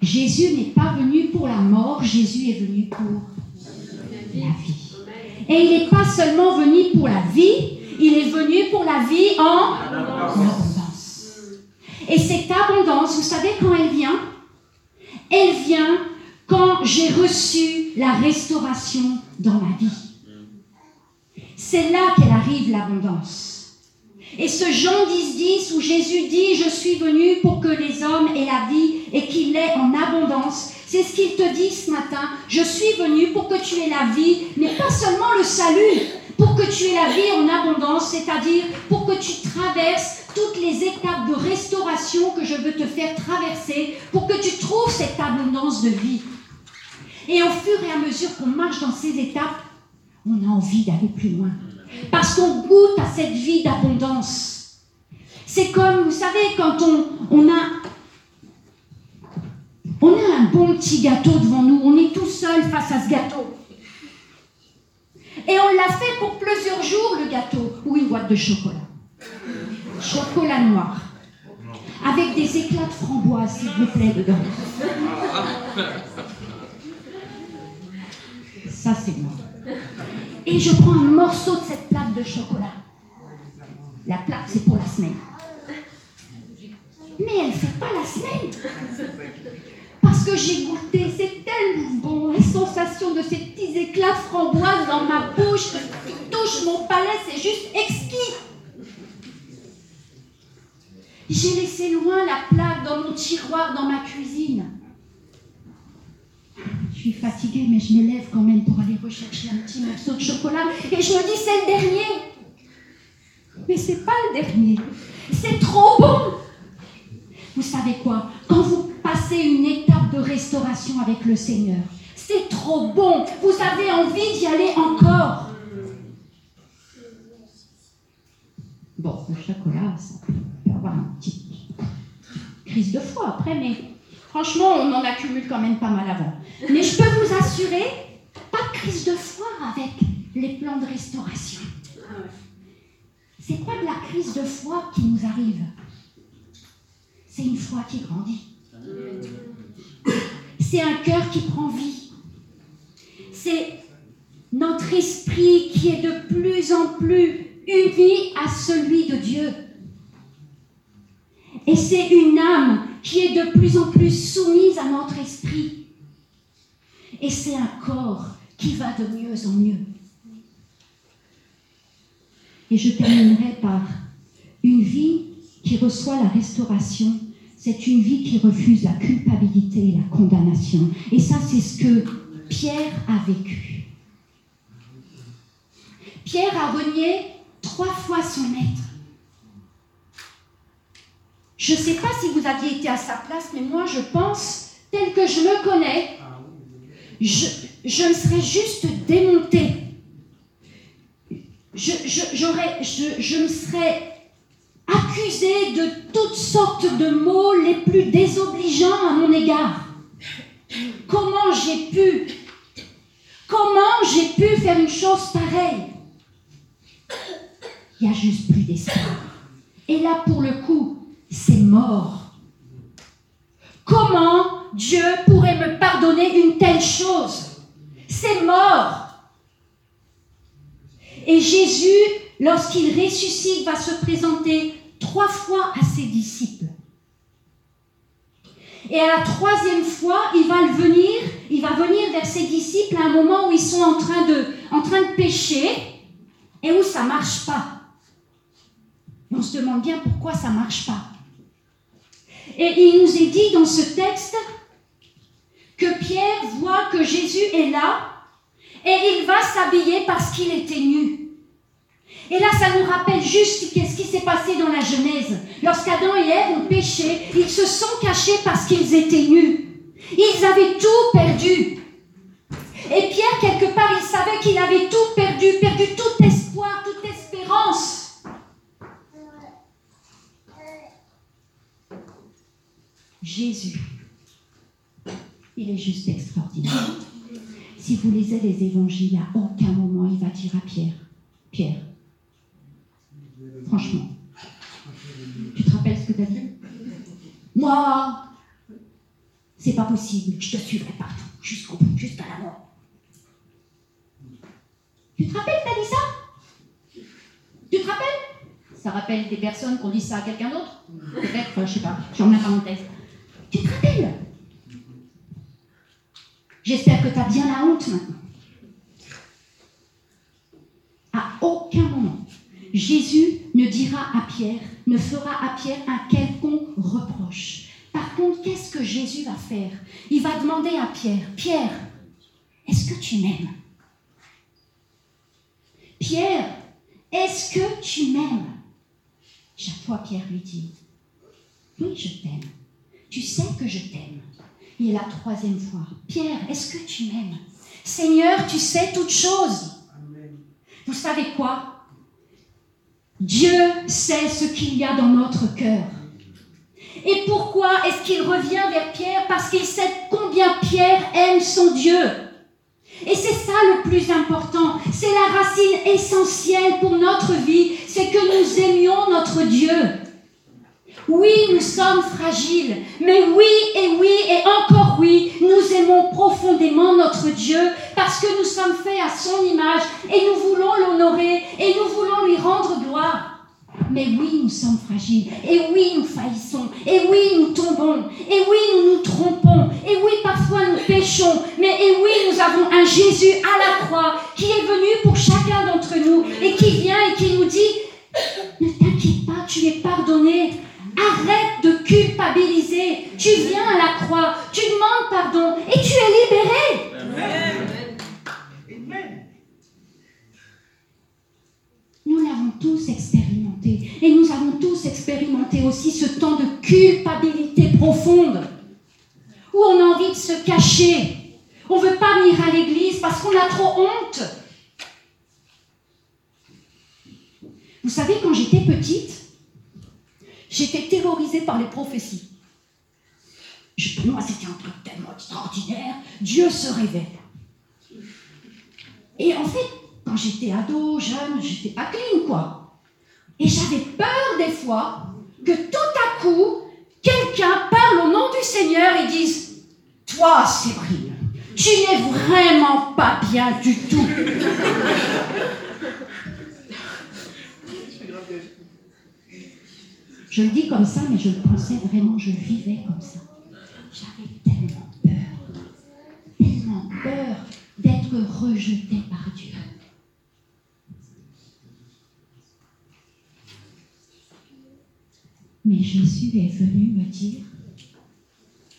Jésus n'est pas venu pour la mort, Jésus est venu pour la vie. Et il n'est pas seulement venu pour la vie, il est venu pour la vie en. Et cette abondance, vous savez quand elle vient? Elle vient quand j'ai reçu la restauration dans ma vie. C'est là qu'elle arrive l'abondance. Et ce Jean 10, 10 où Jésus dit, je suis venu pour que les hommes aient la vie et qu'il l'ait en abondance, c'est ce qu'il te dit ce matin. Je suis venu pour que tu aies la vie, mais pas seulement le salut, pour que tu aies la vie en abondance, c'est-à-dire pour que tu traverses toutes les étapes de restauration que je veux te faire traverser, pour que tu trouves cette abondance de vie. Et au fur et à mesure qu'on marche dans ces étapes, on a envie d'aller plus loin. Parce qu'on goûte à cette vie d'abondance. C'est comme, vous savez, quand on, on, a, on a un bon petit gâteau devant nous, on est tout seul face à ce gâteau. Et on l'a fait pour plusieurs jours, le gâteau, ou une boîte de chocolat. Chocolat noir. Avec des éclats de framboise, s'il vous plaît, dedans. Ça, c'est moi. Et je prends un morceau de cette plaque de chocolat. La plaque, c'est pour la semaine. Mais elle ne fait pas la semaine. j'ai goûté, c'est tellement bon, la sensation de ces petits éclats de framboise dans ma bouche qui touche mon palais, c'est juste exquis. J'ai laissé loin la plaque dans mon tiroir dans ma cuisine. Je suis fatiguée, mais je me lève quand même pour aller rechercher un petit morceau de chocolat et je me dis c'est le dernier. Mais c'est pas le dernier. C'est trop bon. Vous savez quoi? Quand vous passez une étape de restauration avec le Seigneur, c'est trop bon. Vous avez envie d'y aller encore. Bon, le chocolat, ça peut avoir une petite crise de foi après, mais franchement, on en accumule quand même pas mal avant. Mais je peux vous assurer, pas de crise de foi avec les plans de restauration. C'est pas de la crise de foi qui nous arrive. C'est une foi qui grandit. C'est un cœur qui prend vie. C'est notre esprit qui est de plus en plus uni à celui de Dieu. Et c'est une âme qui est de plus en plus soumise à notre esprit. Et c'est un corps qui va de mieux en mieux. Et je terminerai par une vie qui reçoit la restauration. C'est une vie qui refuse la culpabilité et la condamnation. Et ça, c'est ce que Pierre a vécu. Pierre a renié trois fois son maître. Je ne sais pas si vous aviez été à sa place, mais moi, je pense, tel que je me connais, je, me serais juste démontée. Je, je, je me serais accusée de toutes sortes de mots les plus désobligeants à mon égard. Comment j'ai pu Comment j'ai pu faire une chose pareille? Il n'y a juste plus d'espoir. Et là, pour le coup, c'est mort. Comment Dieu pourrait me pardonner une telle chose? C'est mort. Et Jésus, lorsqu'il ressuscite, va se présenter trois fois à ses disciples. Et à la troisième fois, il va venir, il va venir vers ses disciples à un moment où ils sont en train de, pécher et où ça marche pas. On se demande bien pourquoi ça marche pas. Et il nous est dit dans ce texte que Pierre voit que Jésus est là et il va s'habiller parce qu'il était nu. Et là, ça nous rappelle juste qu'est-ce qui s'est passé dans la Genèse. Lorsqu'Adam et Ève ont péché, ils se sont cachés parce qu'ils étaient nus. Ils avaient tout perdu. Et Pierre, quelque part, il savait qu'il avait tout perdu, perdu tout espoir, toute espérance. Jésus, il est juste extraordinaire. Si vous lisez les évangiles, à aucun moment il va dire à Pierre, Pierre, franchement, tu te rappelles ce que tu as dit Moi, c'est pas possible, je te suivrai partout, jusqu'au bout, jusqu'à la mort. Tu te rappelles, t'as dit ça? Tu te rappelles? Ça rappelle des personnes qui ont dit ça à quelqu'un d'autre? Peut-être, enfin, je sais pas, j'en mets pas en tête. Tu te rappelles? J'espère que tu as bien la honte maintenant. À aucun moment, Jésus ne dira à Pierre, ne fera à Pierre un quelconque reproche. Par contre, qu'est-ce que Jésus va faire? Il va demander à Pierre, Pierre, est-ce que tu m'aimes Pierre, est-ce que tu m'aimes? Chaque fois, Pierre lui dit, oui, je t'aime. Tu sais que je t'aime. Et la troisième fois, Pierre, est-ce que tu m'aimes? Seigneur, tu sais toutes choses. Vous savez quoi? Dieu sait ce qu'il y a dans notre cœur. Et pourquoi est-ce qu'il revient vers Pierre? Parce qu'il sait combien Pierre aime son Dieu. Et c'est ça le plus important. C'est la racine essentielle pour notre vie. C'est que nous aimions notre Dieu. Oui, nous sommes fragiles, mais oui et oui et encore oui, nous aimons profondément notre Dieu parce que nous sommes faits à son image et nous voulons l'honorer et nous voulons lui rendre gloire. Mais oui, nous sommes fragiles. Et oui, nous faillissons. Et oui, nous tombons. Et oui, nous nous trompons. Et oui, parfois nous péchons. Mais et oui, nous avons un Jésus à la croix qui est venu pour chacun d'entre nous et qui vient et qui nous dit, ne t'inquiète pas, tu es pardonné. Arrête de culpabiliser. Tu viens à la croix, tu demandes pardon et tu es libéré. Nous l'avons tous expérimenté. Et nous avons tous expérimenté aussi ce temps de culpabilité profonde, où on a envie de se cacher. On ne veut pas venir à l'église parce qu'on a trop honte. Vous savez, quand j'étais petite, j'étais terrorisée par les prophéties. Je, moi, c'était un truc tellement extraordinaire. Dieu se révèle. Et en fait, quand j'étais ado, jeune, j'étais pas clean, quoi. Et j'avais peur des fois que tout à coup, quelqu'un parle au nom du Seigneur et dise Toi, Séverine, tu n'es vraiment pas bien du tout. Je le dis comme ça, mais je le pensais vraiment, je vivais comme ça. J'avais tellement peur, tellement peur d'être rejetée par Dieu. Mais Jésus est venu me dire,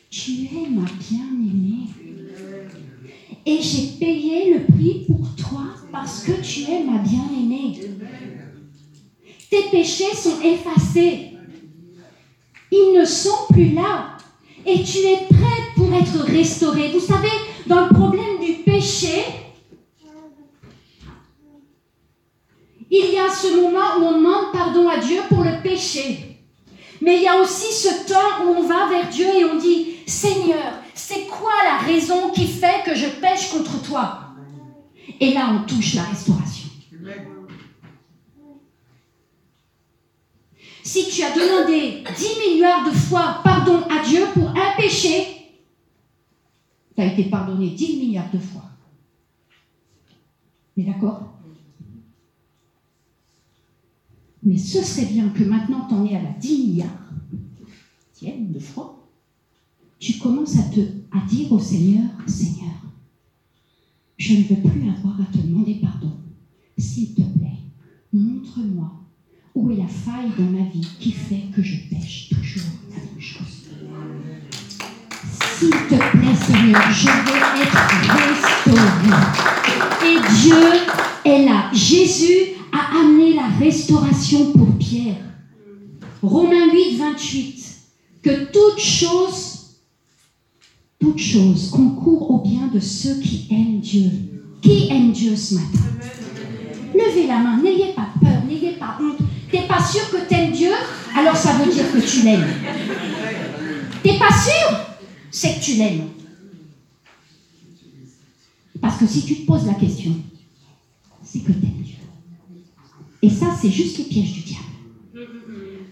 tu es ma bien-aimée. Et j'ai payé le prix pour toi parce que tu es ma bien-aimée. Tes péchés sont effacés. Ils ne sont plus là. Et tu es prête pour être restaurée. Vous savez, dans le problème du péché, il y a ce moment où on demande pardon à Dieu pour le péché. Mais il y a aussi ce temps où on va vers Dieu et on dit, Seigneur, c'est quoi la raison qui fait que je pêche contre toi? Et là, on touche la restauration. Si tu as demandé 10 milliards de fois pardon à Dieu pour un péché, tu as été pardonné 10 milliards de fois. Mais d'accord? Mais ce serait bien que maintenant tu en es à la 10 milliards, tienne de fois, tu commences à, te, à dire au Seigneur, Seigneur, je ne veux plus avoir à te demander pardon. S'il te plaît, montre-moi où est la faille dans ma vie qui fait que je pêche toujours la même chose? S'il te plaît, Seigneur, je veux être restauré. Et Dieu est là. Jésus a amené la restauration pour Pierre. Romains 8, 28. Que toute chose, toute chose concourt au bien de ceux qui aiment Dieu. Qui aime Dieu ce matin? Levez la main, n'ayez pas peur, n'ayez pas honte. Pas sûr que t'aimes Dieu Alors ça veut dire que tu l'aimes. T'es pas sûr C'est que tu l'aimes. Parce que si tu te poses la question, c'est que t'aimes Dieu. Et ça, c'est juste le piège du diable.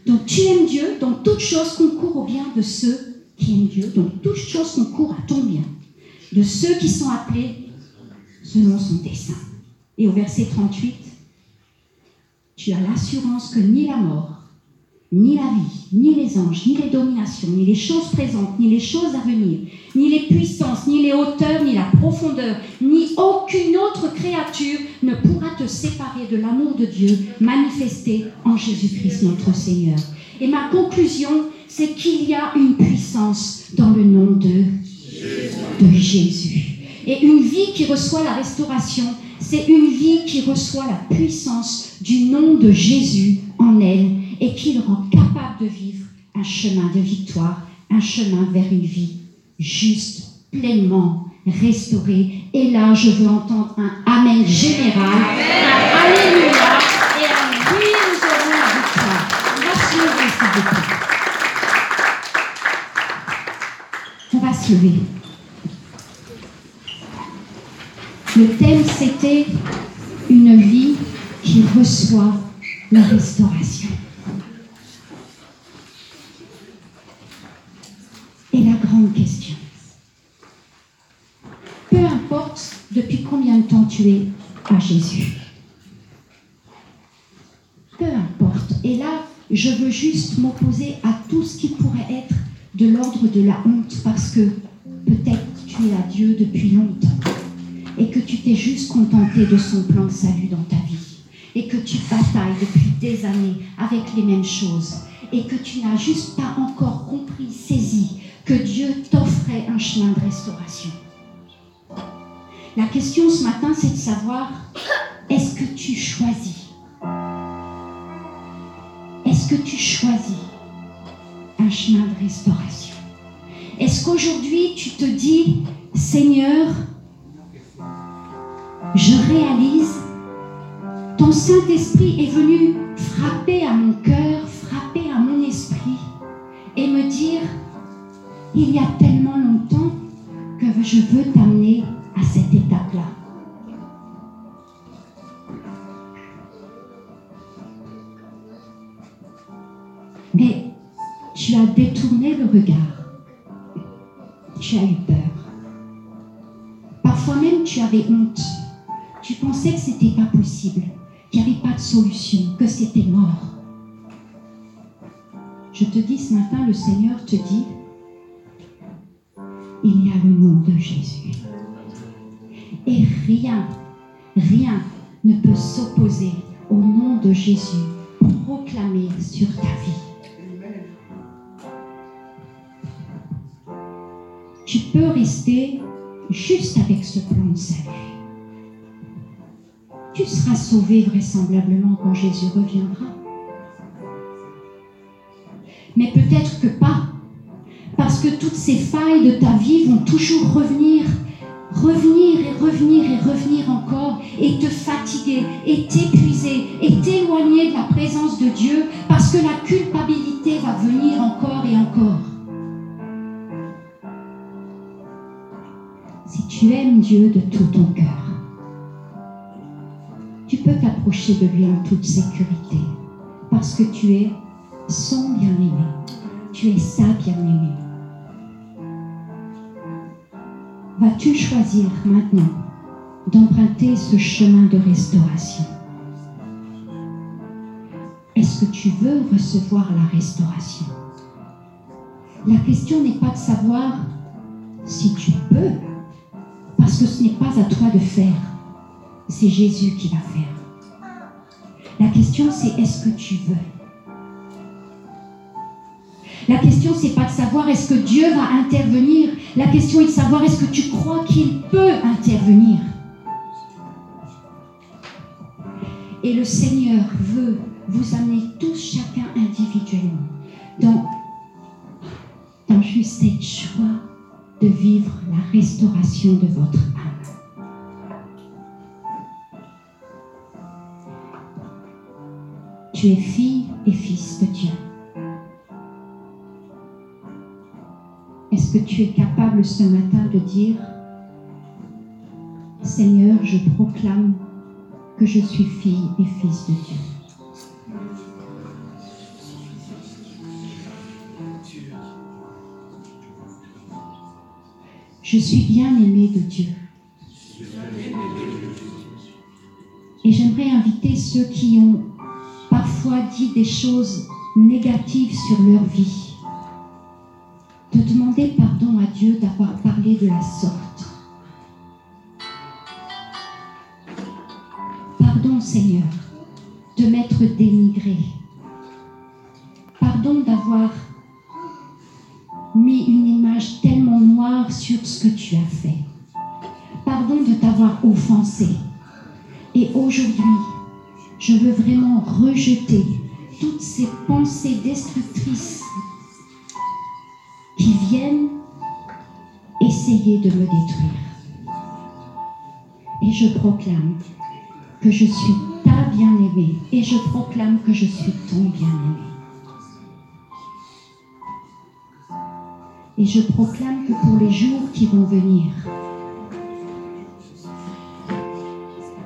Donc tu aimes Dieu, donc toute chose concourt au bien de ceux qui aiment Dieu, donc toute chose concourt à ton bien, de ceux qui sont appelés selon son dessein. Et au verset 38, tu as l'assurance que ni la mort, ni la vie, ni les anges, ni les dominations, ni les choses présentes, ni les choses à venir, ni les puissances, ni les hauteurs, ni la profondeur, ni aucune autre créature ne pourra te séparer de l'amour de Dieu manifesté en Jésus-Christ notre Seigneur. Et ma conclusion, c'est qu'il y a une puissance dans le nom de, de Jésus. Et une vie qui reçoit la restauration, c'est une vie qui reçoit la puissance du nom de Jésus en elle et qui le rend capable de vivre un chemin de victoire, un chemin vers une vie juste, pleinement restaurée. Et là, je veux entendre un Amen général, un Alléluia et un Oui, nous aurons la victoire. On va se lever, s'il. On va se lever. Le thème, c'était une vie qui reçoit la restauration. Et la grande question, peu importe depuis combien de temps tu es à Jésus, peu importe, Et là, je veux juste m'opposer à tout ce qui pourrait être de l'ordre de la honte parce que peut-être tu es à Dieu depuis longtemps et que tu t'es juste contenté de son plan de salut dans ta vie. Et que tu batailles depuis des années avec les mêmes choses. Et que tu n'as juste pas encore compris, saisi que Dieu t'offrait un chemin de restauration. La question ce matin, c'est de savoir, est-ce que tu choisis? Est-ce que tu choisis un chemin de restauration? Est-ce qu'aujourd'hui tu te dis, Seigneur, je réalise, ton Saint-Esprit est venu frapper à mon cœur, frapper à mon esprit et me dire, il y a tellement longtemps que je veux t'amener à cette étape-là. Mais tu as détourné le regard. Tu as eu peur. Parfois même tu avais honte. Pensais que c'était pas possible, qu'il n'y avait pas de solution, que c'était mort. Je te dis ce matin, le Seigneur te dit, il y a le nom de Jésus. Et rien, rien ne peut s'opposer au nom de Jésus proclamé sur ta vie. Tu peux rester juste avec ce plan de salut. Tu seras sauvé vraisemblablement quand Jésus reviendra. Mais peut-être que pas, parce que toutes ces failles de ta vie vont toujours revenir revenir et revenir et revenir encore et te fatiguer et t'épuiser et t'éloigner de la présence de Dieu parce que la culpabilité va venir encore et encore. Si tu aimes Dieu de tout ton cœur, tu peux t'approcher de lui en toute sécurité parce que tu es son bien-aimé, tu es sa bien-aimée. vas-tu choisir maintenant d'emprunter ce chemin de restauration? Est-ce que tu veux recevoir la restauration? La question n'est pas de savoir si tu peux, parce que ce n'est pas à toi de faire, c'est Jésus qui va faire. La question c'est est-ce que tu veux? La question, c'est pas de savoir est-ce que Dieu va intervenir. La question est de savoir est-ce que tu crois qu'il peut intervenir. Et le Seigneur veut vous amener tous chacun individuellement dans, dans juste cette choix de vivre la restauration de votre âme. Tu es fille et fils de Dieu. Est-ce que tu es capable ce matin de dire, Seigneur, je proclame que je suis fille et fils de Dieu. Je suis bien aimé de Dieu. Et j'aimerais inviter ceux qui ont dit des choses négatives sur leur vie de demander pardon à Dieu d'avoir parlé de la sorte. Pardon Seigneur de m'être dénigré. Pardon d'avoir mis une image tellement noire sur ce que tu as fait. Pardon de t'avoir offensé. Et aujourd'hui, je veux vraiment rejeter toutes ces pensées destructrices qui viennent essayer de me détruire. Et je proclame que je suis ta bien-aimée et je proclame que je suis ton bien-aimé. Et je proclame que pour les jours qui vont venir,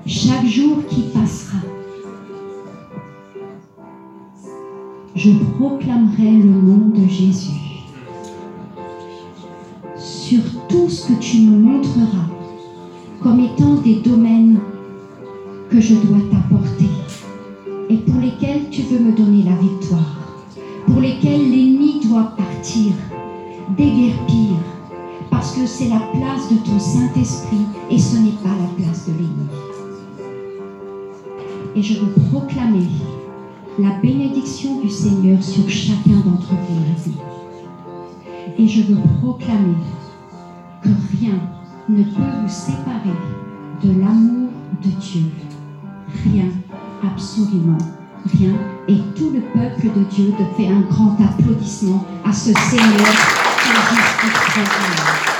chaque jour qui passera, je proclamerai le nom de Jésus. Sur tout ce que tu me montreras comme étant des domaines que je dois t'apporter et pour lesquels tu veux me donner la victoire, pour lesquels l'ennemi doit partir, déguerpir, parce que c'est la place de ton Saint-Esprit et ce n'est pas la place de l'ennemi. Et je veux proclamer la bénédiction sur chacun d'entre vous Et je veux proclamer que rien ne peut vous séparer de l'amour de Dieu. Rien, absolument rien. Et tout le peuple de Dieu te fait un grand applaudissement à ce Seigneur qui est juste